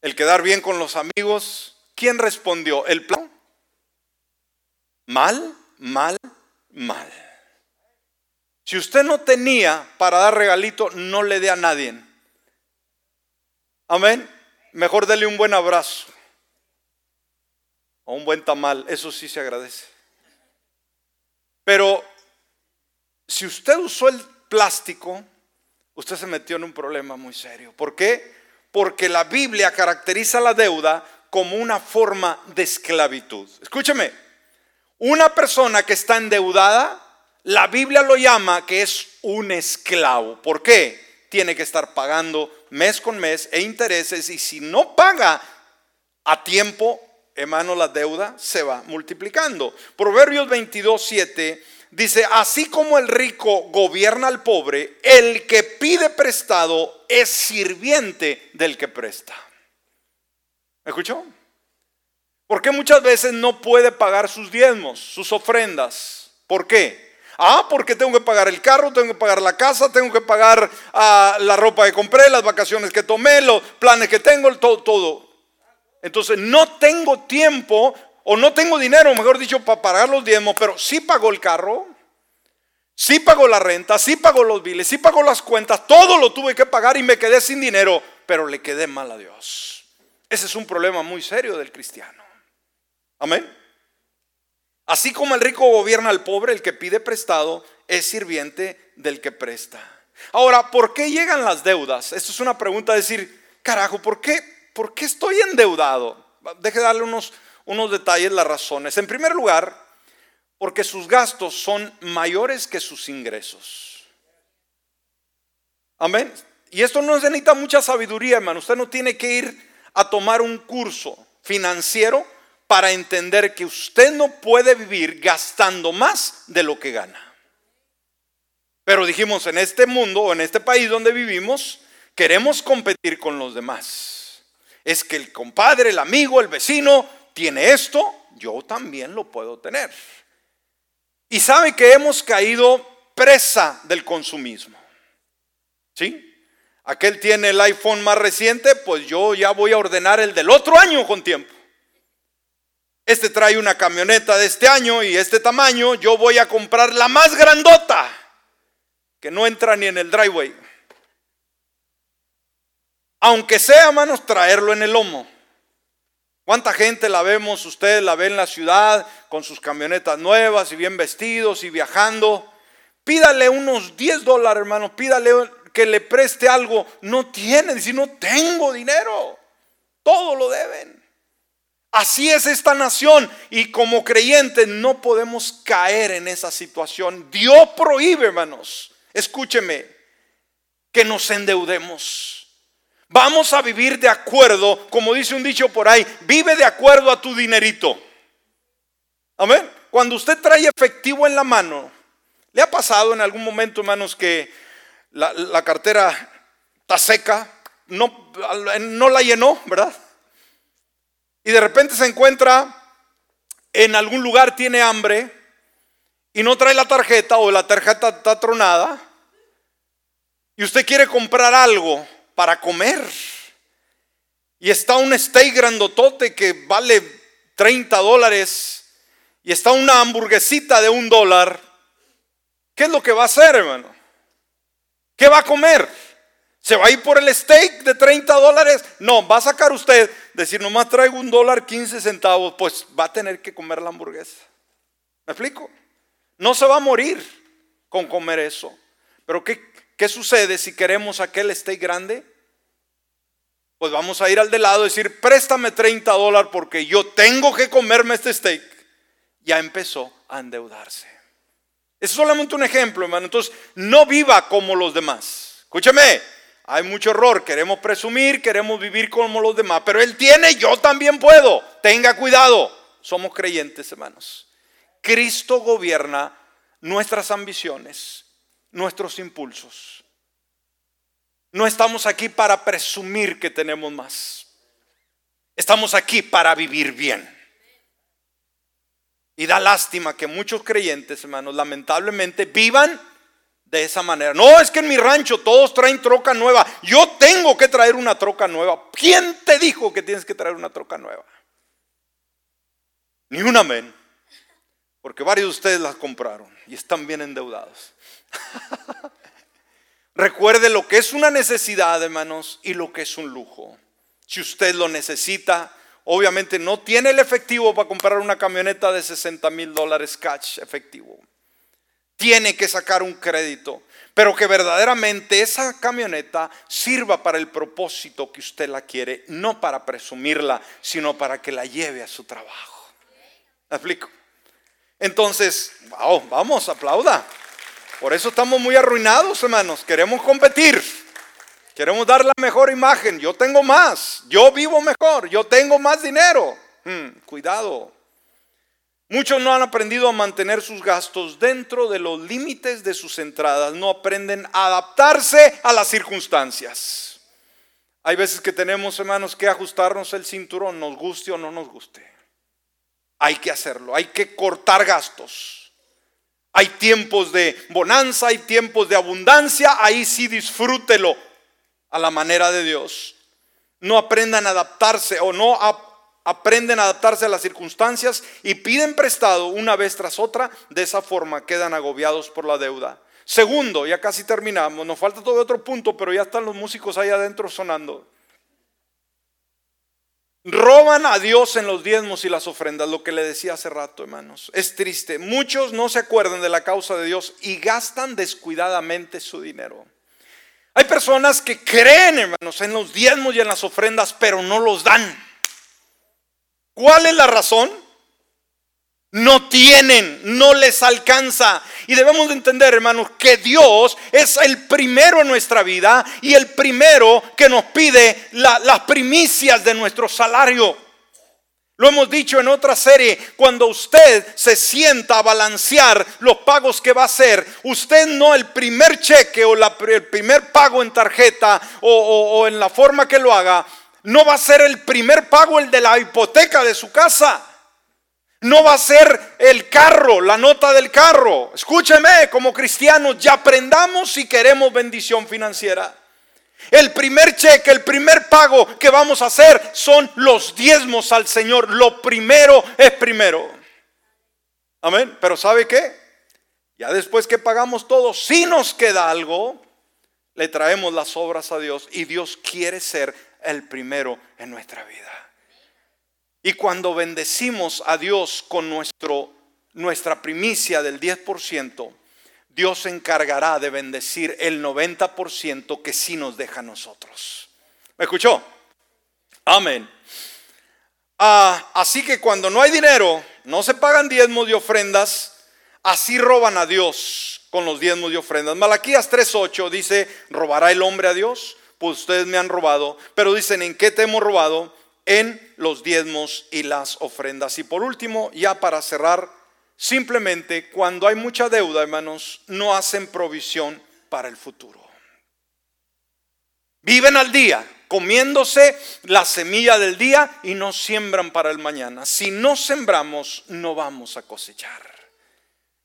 el quedar bien con los amigos. ¿Quién respondió? ¿El plan? Mal, mal, mal. Si usted no tenía para dar regalito, no le dé a nadie. Amén. Mejor dele un buen abrazo o un buen tamal, eso sí se agradece. Pero si usted usó el plástico, usted se metió en un problema muy serio. ¿Por qué? Porque la Biblia caracteriza la deuda como una forma de esclavitud. Escúcheme, una persona que está endeudada, la Biblia lo llama que es un esclavo. ¿Por qué? Tiene que estar pagando mes con mes e intereses y si no paga a tiempo, hermano, la deuda se va multiplicando. Proverbios 22, 7 dice, así como el rico gobierna al pobre, el que pide prestado es sirviente del que presta. ¿Me escuchó? Porque muchas veces no puede pagar sus diezmos, sus ofrendas? ¿Por qué? Ah, porque tengo que pagar el carro, tengo que pagar la casa, tengo que pagar ah, la ropa que compré, las vacaciones que tomé, los planes que tengo, todo, todo. Entonces no tengo tiempo o no tengo dinero, mejor dicho, para pagar los diezmos, pero sí pagó el carro, sí pagó la renta, sí pagó los biles, sí pagó las cuentas, todo lo tuve que pagar y me quedé sin dinero, pero le quedé mal a Dios. Ese es un problema muy serio del cristiano. Amén. Así como el rico gobierna al pobre, el que pide prestado es sirviente del que presta. Ahora, ¿por qué llegan las deudas? Esto es una pregunta de decir, carajo, ¿por qué, ¿por qué estoy endeudado? Deje darle unos, unos detalles, las razones. En primer lugar, porque sus gastos son mayores que sus ingresos. Amén. Y esto no necesita mucha sabiduría, hermano. Usted no tiene que ir a tomar un curso financiero para entender que usted no puede vivir gastando más de lo que gana. Pero dijimos, en este mundo o en este país donde vivimos, queremos competir con los demás. Es que el compadre, el amigo, el vecino tiene esto, yo también lo puedo tener. Y sabe que hemos caído presa del consumismo. ¿Sí? Aquel tiene el iPhone más reciente, pues yo ya voy a ordenar el del otro año con tiempo. Este trae una camioneta de este año y este tamaño, yo voy a comprar la más grandota, que no entra ni en el driveway. Aunque sea, manos, traerlo en el lomo. ¿Cuánta gente la vemos? Ustedes la ven en la ciudad con sus camionetas nuevas y bien vestidos y viajando. Pídale unos 10 dólares, hermano. Pídale que le preste algo. No tienen, si no tengo dinero. Todo lo deben. Así es esta nación y como creyentes no podemos caer en esa situación. Dios prohíbe, hermanos, escúcheme, que nos endeudemos. Vamos a vivir de acuerdo, como dice un dicho por ahí, vive de acuerdo a tu dinerito. Amén. Cuando usted trae efectivo en la mano, ¿le ha pasado en algún momento, hermanos, que la, cartera está seca? No, no la llenó, ¿verdad? Y de repente se encuentra en algún lugar, tiene hambre y no trae la tarjeta o la tarjeta está tronada y usted quiere comprar algo para comer. Y está un steak grandotote que vale 30 dólares. Y está una hamburguesita de un dólar. ¿Qué es lo que va a hacer, hermano? ¿Qué va a comer? ¿Se va a ir por el steak de 30 dólares? No, va a sacar usted, decir, nomás traigo un dólar 15 centavos, pues va a tener que comer la hamburguesa. ¿Me explico? No se va a morir con comer eso. Pero ¿qué, ¿Qué sucede si queremos aquel steak grande? Pues vamos a ir al de lado y decir, préstame 30 dólares porque yo tengo que comerme este steak. Ya empezó a endeudarse. Es solamente un ejemplo, hermano. Entonces, no viva como los demás. Escúchame, hay mucho error. Queremos presumir, queremos vivir como los demás. Pero Él tiene, yo también puedo. Tenga cuidado. Somos creyentes, hermanos. Cristo gobierna nuestras ambiciones, nuestros impulsos. No estamos aquí para presumir que tenemos más. Estamos aquí para vivir bien. Y da lástima que muchos creyentes, hermanos, lamentablemente vivan de esa manera. No, es que en mi rancho todos traen troca nueva. Yo tengo que traer una troca nueva. ¿Quién te dijo que tienes que traer una troca nueva? Ni un amén. Porque varios de ustedes las compraron y están bien endeudados. <laughs> Recuerde lo que es una necesidad, hermanos, y lo que es un lujo. Si usted lo necesita, obviamente no tiene el efectivo para comprar una camioneta de 60 mil dólares cash efectivo. Tiene que sacar un crédito, pero que verdaderamente esa camioneta sirva para el propósito que usted la quiere, no para presumirla, sino para que la lleve a su trabajo. ¿Me explico? Entonces, vamos, aplauda. Por eso estamos muy arruinados, hermanos. Queremos competir. Queremos dar la mejor imagen. Yo tengo más. Yo vivo mejor. Yo tengo más dinero. Hmm, cuidado. Muchos no han aprendido a mantener sus gastos dentro de los límites de sus entradas. No aprenden a adaptarse a las circunstancias. Hay veces que tenemos, hermanos, que ajustarnos el cinturón, nos guste o no nos guste. Hay que hacerlo. Hay que cortar gastos. Hay tiempos de bonanza, hay tiempos de abundancia. Ahí sí disfrútelo a la manera de Dios, no aprendan a adaptarse o no aprenden a adaptarse a las circunstancias y piden prestado una vez tras otra, de esa forma quedan agobiados por la deuda. Segundo, ya casi terminamos, nos falta todo otro punto, pero ya están los músicos ahí adentro sonando. Roban a Dios en los diezmos y las ofrendas, lo que le decía hace rato, hermanos. Es triste. Muchos no se acuerdan de la causa de Dios y gastan descuidadamente su dinero. Hay personas que creen, hermanos, en los diezmos y en las ofrendas, pero no los dan. ¿Cuál es la razón? No tienen, no les alcanza. Y debemos de entender, hermanos, que Dios es el primero en nuestra vida y el primero que nos pide las primicias de nuestro salario. Lo hemos dicho en otra serie, cuando usted se sienta a balancear los pagos que va a hacer, usted no el primer cheque o el primer pago en tarjeta o en la forma que lo haga, no va a ser el primer pago el de la hipoteca de su casa. No va a ser el carro, la nota del carro. Escúcheme, como cristianos ya aprendamos si queremos bendición financiera. El primer cheque, el primer pago que vamos a hacer son los diezmos al Señor. Lo primero es primero. Amén. Pero ¿sabe qué? Ya después que pagamos todo, si nos queda algo, le traemos las obras a Dios y Dios quiere ser el primero en nuestra vida. Y cuando bendecimos a Dios con nuestro, nuestra primicia del 10%, Dios se encargará de bendecir el 90% que sí nos deja a nosotros. ¿Me escuchó? Amén. Ah, así que cuando no hay dinero, no se pagan diezmos y ofrendas, así roban a Dios con los diezmos y ofrendas. Malaquías 3:8 dice, ¿robará el hombre a Dios? Pues ustedes me han robado, pero dicen, ¿en qué te hemos robado? En los diezmos y las ofrendas. Y por último, ya para cerrar, Simplemente cuando hay mucha deuda, hermanos, no hacen provisión para el futuro. Viven al día, comiéndose la semilla del día y no siembran para el mañana. Si no sembramos, no vamos a cosechar.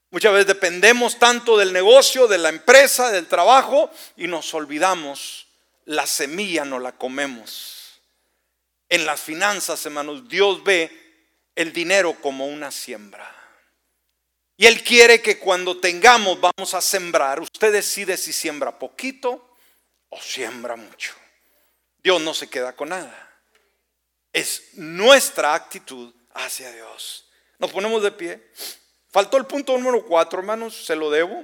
Muchas veces dependemos tanto del negocio, de la empresa, del trabajo y nos olvidamos, la semilla no la comemos. En las finanzas, hermanos, Dios ve el dinero como una siembra. Y Él quiere que cuando tengamos vamos a sembrar, usted decide si siembra poquito o siembra mucho. Dios no se queda con nada. Es nuestra actitud hacia Dios. Nos ponemos de pie. Faltó el punto número cuatro, hermanos, se lo debo.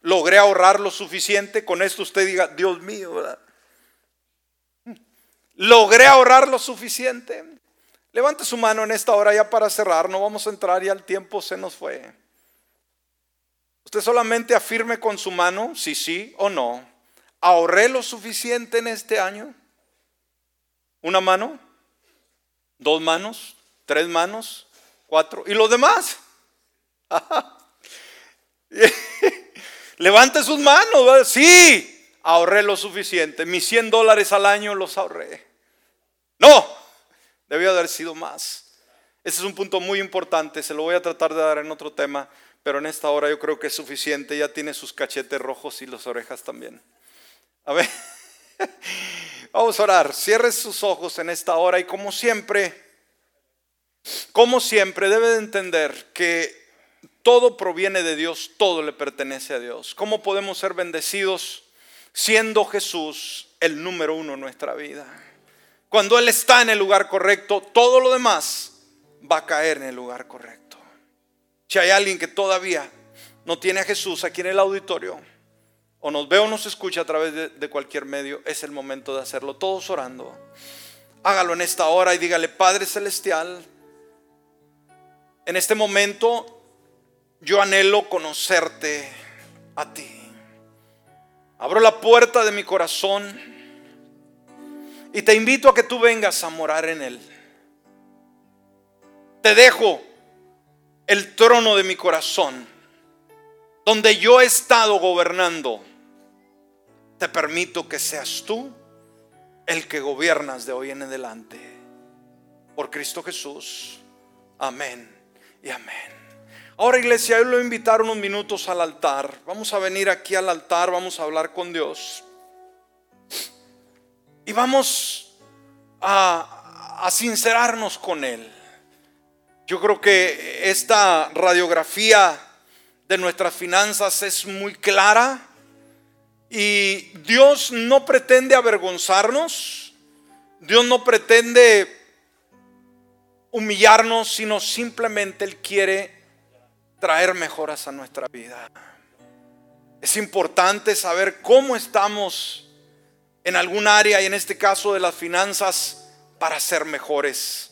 Logré ahorrar lo suficiente. Con esto usted diga, Dios mío. Logré ahorrar lo suficiente. Levante su mano en esta hora ya para cerrar. No vamos a entrar, ya el tiempo se nos fue. Usted solamente afirme con su mano si sí o no ¿Ahorré lo suficiente en este año? ¿Una mano? ¿Dos manos? ¿Tres manos? ¿Cuatro? ¿Y los demás? <laughs> Levante sus manos. Sí, ahorré lo suficiente. Mis 100 dólares al año los ahorré. No, debió haber sido más. Ese es un punto muy importante. Se lo voy a tratar de dar en otro tema. Pero en esta hora yo creo que es suficiente. Ya tiene sus cachetes rojos y las orejas también. A ver, <laughs> vamos a orar. Cierre sus ojos en esta hora y como siempre, como siempre debe de entender que todo proviene de Dios, todo le pertenece a Dios. ¿Cómo podemos ser bendecidos siendo Jesús el número uno en nuestra vida? Cuando Él está en el lugar correcto, todo lo demás va a caer en el lugar correcto. Si hay alguien que todavía no tiene a Jesús aquí en el auditorio, o nos ve o nos escucha a través de, cualquier medio, es el momento de hacerlo. Todos orando. Hágalo en esta hora y dígale, Padre Celestial, en este momento yo anhelo conocerte a ti. Abro la puerta de mi corazón y te invito a que tú vengas a morar en él. Te dejo el trono de mi corazón, donde yo he estado gobernando te permito que seas tú el que gobiernas de hoy en adelante. Por Cristo Jesús. Amén y amén. Ahora iglesia, yo lo invitar unos minutos al altar. Vamos a venir aquí al altar, vamos a hablar con Dios. Y vamos a, a sincerarnos con Él. Yo creo que esta radiografía de nuestras finanzas es muy clara y Dios no pretende avergonzarnos, Dios no pretende humillarnos, sino simplemente Él quiere traer mejoras a nuestra vida. Es importante saber cómo estamos en algún área y en este caso de las finanzas para ser mejores.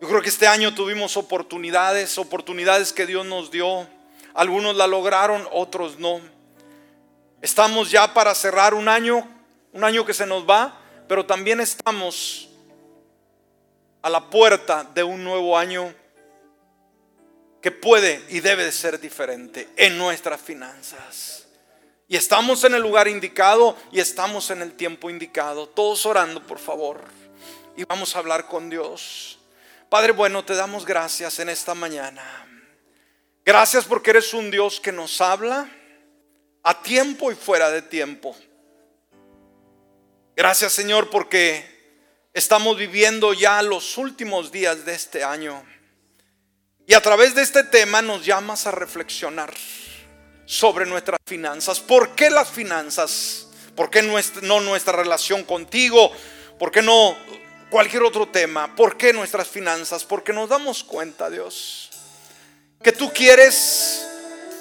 Yo creo que este año tuvimos oportunidades, oportunidades que Dios nos dio. Algunos la lograron, otros no. Estamos ya para cerrar un año, un año que se nos va, pero también estamos a la puerta de un nuevo año que puede y debe de ser diferente en nuestras finanzas. Y estamos en el lugar indicado y estamos en el tiempo indicado. Todos orando, por favor. Y vamos a hablar con Dios. Padre bueno, te damos gracias en esta mañana. Gracias porque eres un Dios que nos habla a tiempo y fuera de tiempo. Gracias Señor porque estamos viviendo ya los últimos días de este año. Y a través de este tema nos llamas a reflexionar sobre nuestras finanzas. ¿Por qué las finanzas? ¿Por qué no nuestra relación contigo? ¿Por qué no cualquier otro tema? ¿Por qué nuestras finanzas? Porque nos damos cuenta, Dios, que tú quieres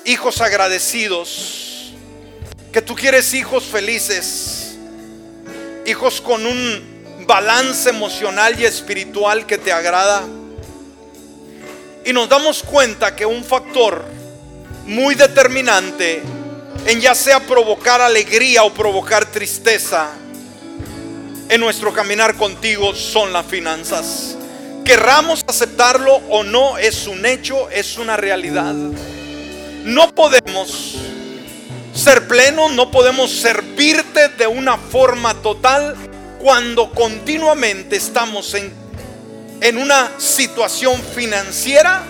hijos agradecidos que tú quieres hijos felices, hijos con un balance emocional y espiritual que te agrada. Y nos damos cuenta que un factor muy determinante en ya sea provocar alegría o provocar tristeza en nuestro caminar contigo son las finanzas. Querramos aceptarlo o no, es un hecho, es una realidad. No podemos ser pleno, no podemos servirte de una forma total cuando continuamente estamos en, en una situación financiera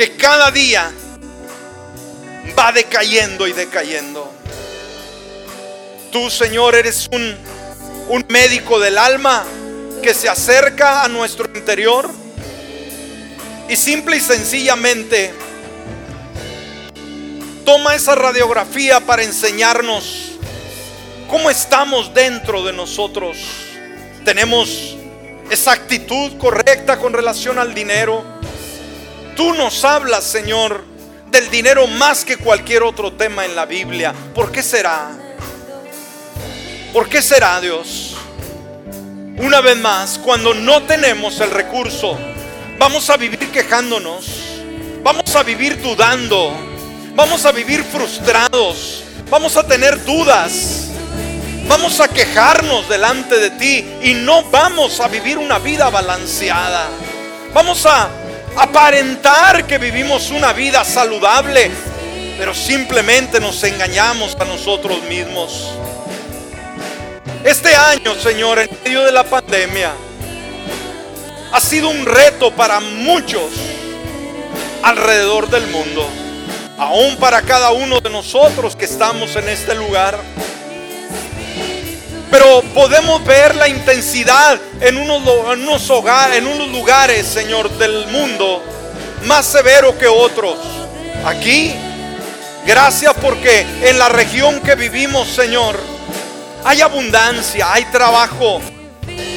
que cada día va decayendo y decayendo. Tú, Señor, eres un, un médico del alma que se acerca a nuestro interior y simple y sencillamente toma esa radiografía para enseñarnos cómo estamos dentro de nosotros. Tenemos esa actitud correcta con relación al dinero. Tú nos hablas, Señor, del dinero más que cualquier otro tema en la Biblia. ¿Por qué será? ¿Por qué será, Dios? Una vez más, cuando no tenemos el recurso, vamos a vivir quejándonos, vamos a vivir dudando, Vamos a vivir frustrados. Vamos a tener dudas. Vamos a quejarnos delante de ti y no vamos a vivir una vida balanceada. Vamos a aparentar que vivimos una vida saludable, pero simplemente nos engañamos a nosotros mismos. Este año, Señor, en medio de la pandemia, ha sido un reto para muchos alrededor del mundo, aún para cada uno de nosotros que estamos en este lugar. Pero podemos ver la intensidad en unos, hogares, en unos lugares, Señor, del mundo más severo que otros. Aquí, gracias porque en la región que vivimos, Señor, hay abundancia, hay trabajo,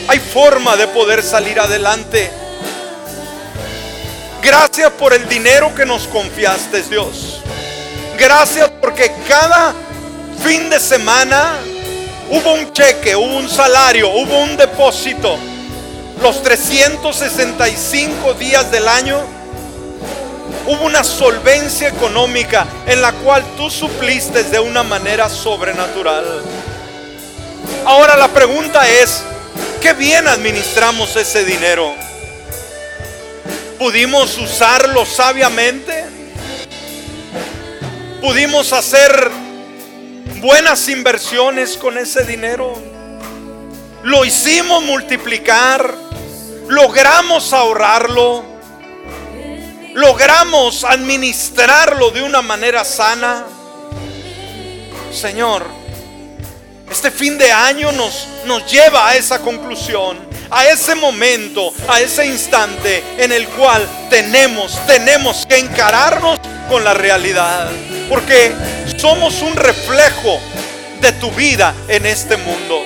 hay forma de poder salir adelante. Gracias por el dinero que nos confiaste, Dios. Gracias porque cada fin de semana Hubo un cheque, hubo un salario, hubo un depósito. Los 365 días del año hubo una solvencia económica en la cual tú supliste de una manera sobrenatural. Ahora la pregunta es, ¿qué bien administramos ese dinero? ¿Pudimos usarlo sabiamente? ¿Pudimos hacer buenas inversiones con ese dinero. Lo hicimos multiplicar. Logramos ahorrarlo. Logramos administrarlo de una manera sana. Señor, este fin de año nos, nos lleva a esa conclusión, a ese momento, a ese instante en el cual tenemos, tenemos que encararnos con la realidad. Porque somos un reflejo de tu vida en este mundo.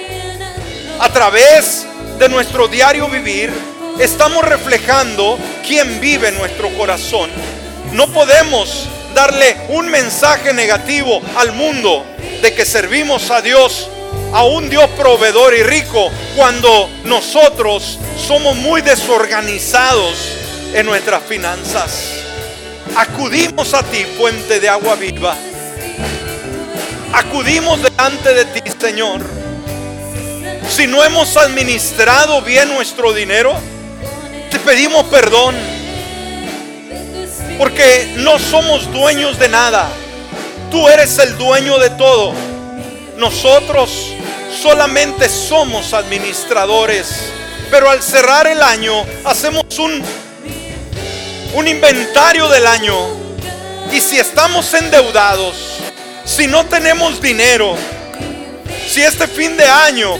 A través de nuestro diario vivir, estamos reflejando quién vive en nuestro corazón. No podemos darle un mensaje negativo al mundo de que servimos a Dios, a un Dios proveedor y rico, cuando nosotros somos muy desorganizados en nuestras finanzas. Acudimos a ti, fuente de agua viva. Acudimos delante de ti, Señor. Si no hemos administrado bien nuestro dinero, te pedimos perdón. Porque no somos dueños de nada. Tú eres el dueño de todo. Nosotros solamente somos administradores. Pero al cerrar el año hacemos un un inventario del año. Y si estamos endeudados, si no tenemos dinero, si este fin de año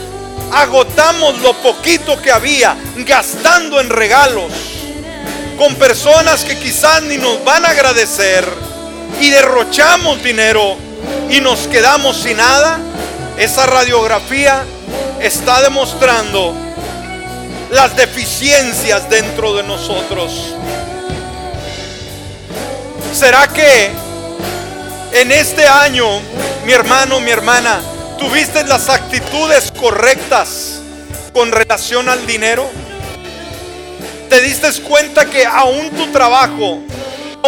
agotamos lo poquito que había gastando en regalos con personas que quizás ni nos van a agradecer y derrochamos dinero y nos quedamos sin nada, esa radiografía está demostrando las deficiencias dentro de nosotros. ¿Será que en este año, mi hermano, mi hermana, tuviste las actitudes correctas con relación al dinero? ¿Te diste cuenta que aún tu trabajo,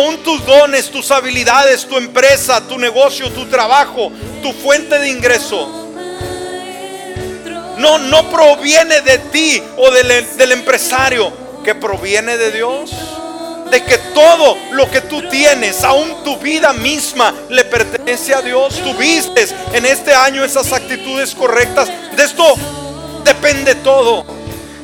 aún tus dones, tus habilidades, tu empresa, tu negocio, tu trabajo, tu fuente de ingreso, no, no proviene de ti o del, del empresario, que proviene de Dios? de que todo lo que tú tienes, aún tu vida misma, le pertenece a Dios. Tuviste en este año esas actitudes correctas. De esto depende todo.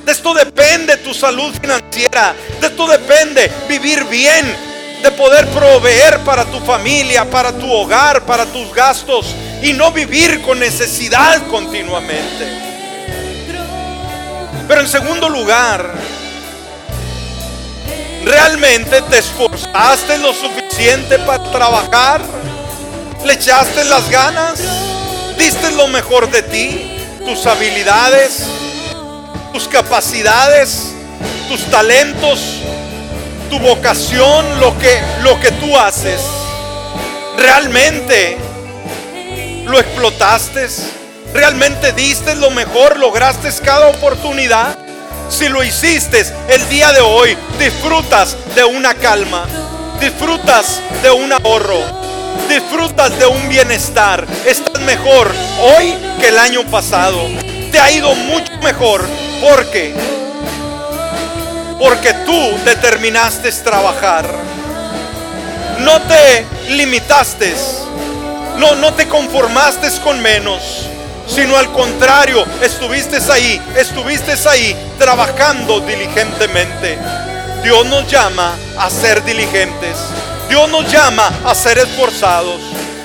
De esto depende tu salud financiera. De esto depende vivir bien. De poder proveer para tu familia, para tu hogar, para tus gastos. Y no vivir con necesidad continuamente. Pero en segundo lugar, ¿Realmente te esforzaste lo suficiente para trabajar? ¿Le echaste las ganas? ¿Diste lo mejor de ti? ¿Tus habilidades? ¿Tus capacidades? ¿Tus talentos? ¿Tu vocación? Lo que, lo que tú haces. ¿Realmente lo explotaste? ¿Realmente diste lo mejor? ¿Lograste cada oportunidad? Si lo hiciste el día de hoy, disfrutas de una calma, disfrutas de un ahorro, disfrutas de un bienestar, estás mejor hoy que el año pasado. Te ha ido mucho mejor porque porque tú determinaste trabajar. No te limitaste, no, no te conformaste con menos, sino al contrario, estuviste ahí, estuviste ahí trabajando diligentemente. Dios nos llama a ser diligentes. Dios nos llama a ser esforzados.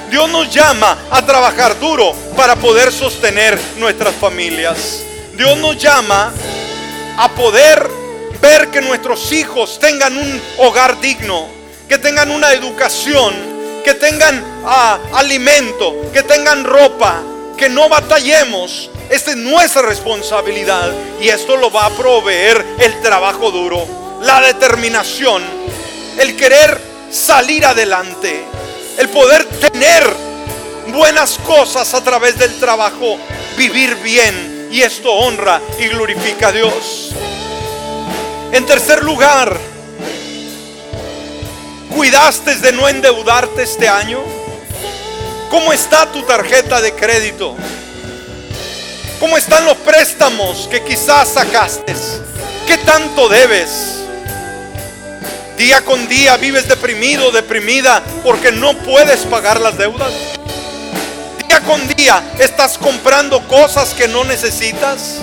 Dios nos llama a trabajar duro para poder sostener nuestras familias. Dios nos llama a poder ver que nuestros hijos tengan un hogar digno, que tengan una educación, que tengan ah, alimento, que tengan ropa, que no batallemos. Esta es nuestra responsabilidad y esto lo va a proveer el trabajo duro, la determinación, el querer salir adelante, el poder tener buenas cosas a través del trabajo, vivir bien y esto honra y glorifica a Dios. En tercer lugar, ¿cuidaste de no endeudarte este año? ¿Cómo está tu tarjeta de crédito? ¿Cómo están los préstamos que quizás sacaste? ¿Qué tanto debes? Día con día vives deprimido, deprimida, porque no puedes pagar las deudas. Día con día estás comprando cosas que no necesitas.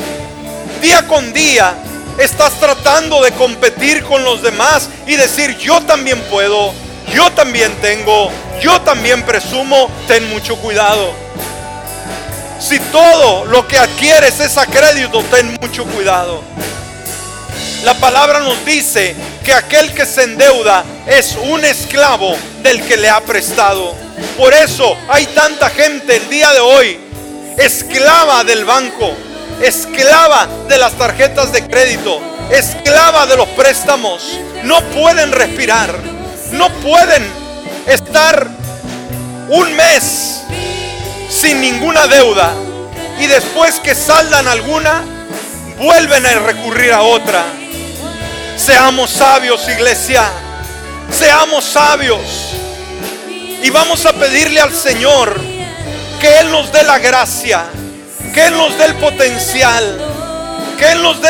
Día con día estás tratando de competir con los demás y decir, yo también puedo, yo también tengo, yo también presumo, ten mucho cuidado. Si todo lo que adquieres es a crédito, ten mucho cuidado. La palabra nos dice que aquel que se endeuda es un esclavo del que le ha prestado. Por eso hay tanta gente el día de hoy esclava del banco, esclava de las tarjetas de crédito, esclava de los préstamos. No pueden respirar, no pueden estar un mes sin ninguna deuda y después que saldan alguna, vuelven a recurrir a otra. Seamos sabios, iglesia. Seamos sabios. Y vamos a pedirle al Señor que Él nos dé la gracia que Él nos dé el potencial, que Él nos dé